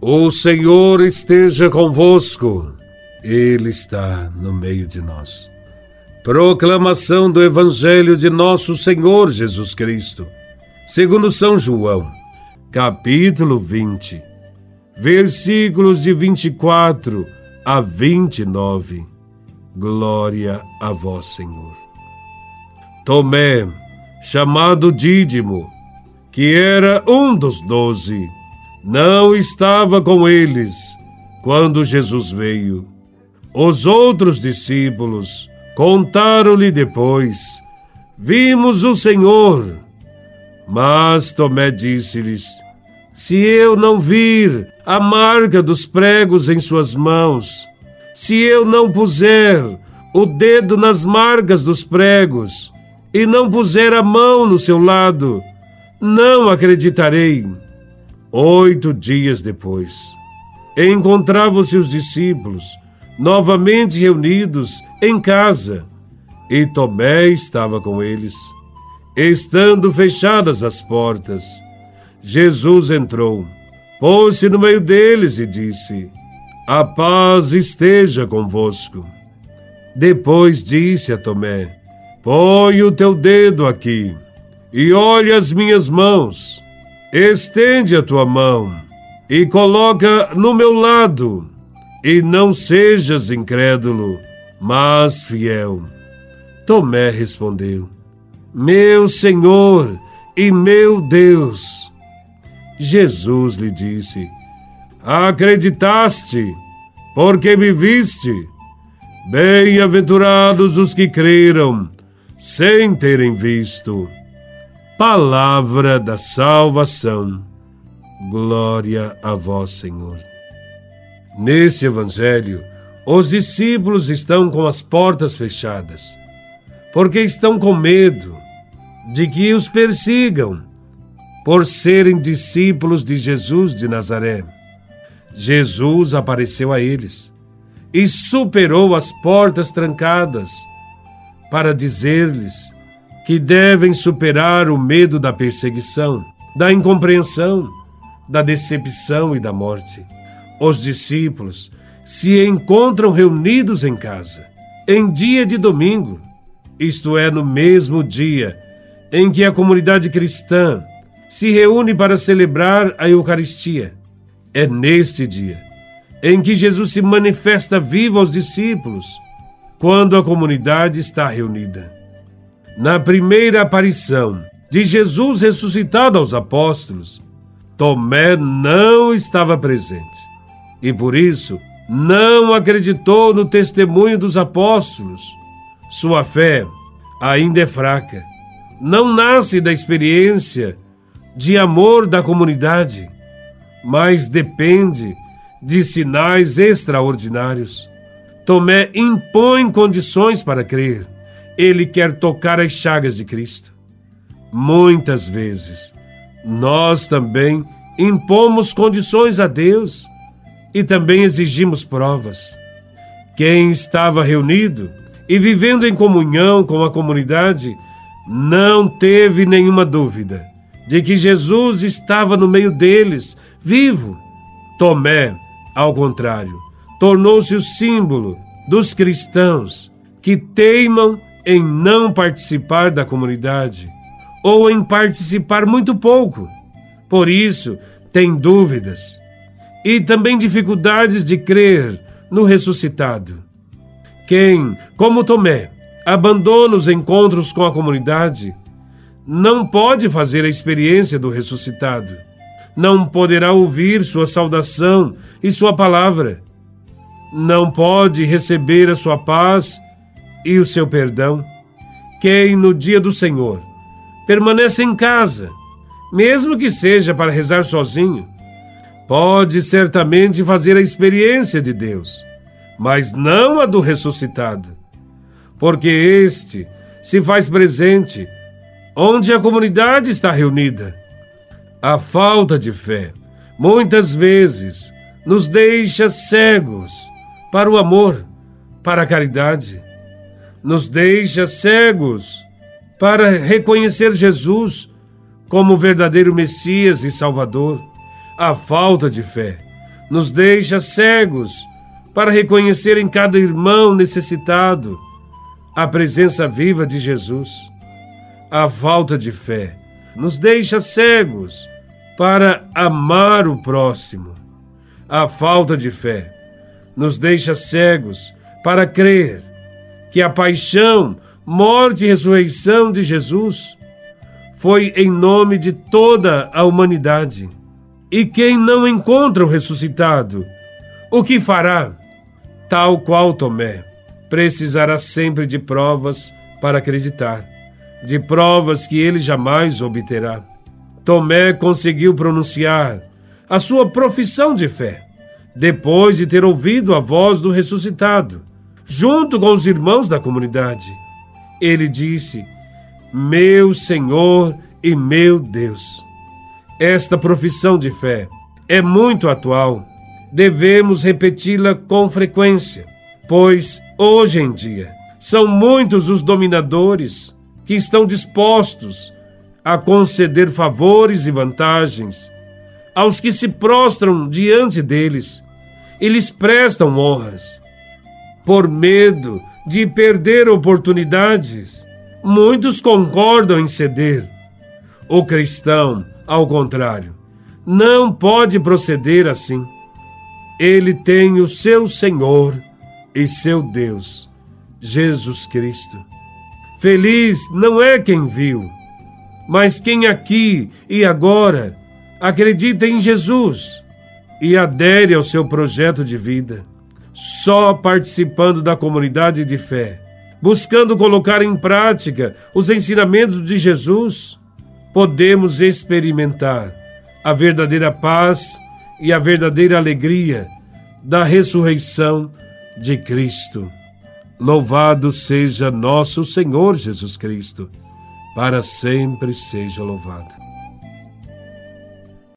O Senhor esteja convosco, Ele está no meio de nós. Proclamação do Evangelho de Nosso Senhor Jesus Cristo, segundo São João, capítulo 20, versículos de 24 a 29. Glória a Vós, Senhor. Tomé, chamado Dídimo, que era um dos doze, não estava com eles quando Jesus veio. Os outros discípulos contaram-lhe depois: Vimos o Senhor. Mas Tomé disse-lhes: Se eu não vir a marca dos pregos em suas mãos, se eu não puser o dedo nas marcas dos pregos e não puser a mão no seu lado, não acreditarei. Oito dias depois, encontravam-se os discípulos novamente reunidos em casa, e Tomé estava com eles. Estando fechadas as portas, Jesus entrou, pôs-se no meio deles e disse: A paz esteja convosco. Depois disse a Tomé: Põe o teu dedo aqui e olha as minhas mãos Estende a tua mão e coloca no meu lado, e não sejas incrédulo, mas fiel. Tomé respondeu: Meu Senhor e meu Deus. Jesus lhe disse: Acreditaste, porque me viste? Bem-aventurados os que creram, sem terem visto. Palavra da salvação. Glória a vós, Senhor. Nesse evangelho, os discípulos estão com as portas fechadas, porque estão com medo de que os persigam por serem discípulos de Jesus de Nazaré. Jesus apareceu a eles e superou as portas trancadas para dizer-lhes que devem superar o medo da perseguição, da incompreensão, da decepção e da morte. Os discípulos se encontram reunidos em casa, em dia de domingo, isto é, no mesmo dia em que a comunidade cristã se reúne para celebrar a Eucaristia. É neste dia em que Jesus se manifesta vivo aos discípulos, quando a comunidade está reunida na primeira aparição de Jesus ressuscitado aos apóstolos, Tomé não estava presente e por isso não acreditou no testemunho dos apóstolos. Sua fé ainda é fraca, não nasce da experiência de amor da comunidade, mas depende de sinais extraordinários. Tomé impõe condições para crer ele quer tocar as chagas de Cristo. Muitas vezes, nós também impomos condições a Deus e também exigimos provas. Quem estava reunido e vivendo em comunhão com a comunidade não teve nenhuma dúvida de que Jesus estava no meio deles, vivo. Tomé, ao contrário, tornou-se o símbolo dos cristãos que teimam em não participar da comunidade ou em participar muito pouco. Por isso, tem dúvidas e também dificuldades de crer no ressuscitado. Quem, como Tomé, abandona os encontros com a comunidade, não pode fazer a experiência do ressuscitado. Não poderá ouvir sua saudação e sua palavra. Não pode receber a sua paz e o seu perdão. Quem no dia do Senhor permanece em casa, mesmo que seja para rezar sozinho, pode certamente fazer a experiência de Deus, mas não a do ressuscitado, porque este se faz presente onde a comunidade está reunida. A falta de fé, muitas vezes, nos deixa cegos para o amor, para a caridade nos deixa cegos para reconhecer Jesus como verdadeiro Messias e Salvador. A falta de fé nos deixa cegos para reconhecer em cada irmão necessitado a presença viva de Jesus. A falta de fé nos deixa cegos para amar o próximo. A falta de fé nos deixa cegos para crer que a paixão, morte e ressurreição de Jesus foi em nome de toda a humanidade. E quem não encontra o ressuscitado, o que fará? Tal qual Tomé, precisará sempre de provas para acreditar, de provas que ele jamais obterá. Tomé conseguiu pronunciar a sua profissão de fé, depois de ter ouvido a voz do ressuscitado, junto com os irmãos da comunidade. Ele disse: Meu Senhor e meu Deus. Esta profissão de fé é muito atual. Devemos repeti-la com frequência, pois hoje em dia são muitos os dominadores que estão dispostos a conceder favores e vantagens aos que se prostram diante deles e lhes prestam honras. Por medo de perder oportunidades, muitos concordam em ceder. O cristão ao contrário, não pode proceder assim. Ele tem o seu Senhor e seu Deus, Jesus Cristo. Feliz não é quem viu, mas quem aqui e agora acredita em Jesus e adere ao seu projeto de vida. Só participando da comunidade de fé, buscando colocar em prática os ensinamentos de Jesus, podemos experimentar a verdadeira paz e a verdadeira alegria da ressurreição de Cristo. Louvado seja nosso Senhor Jesus Cristo, para sempre seja louvado.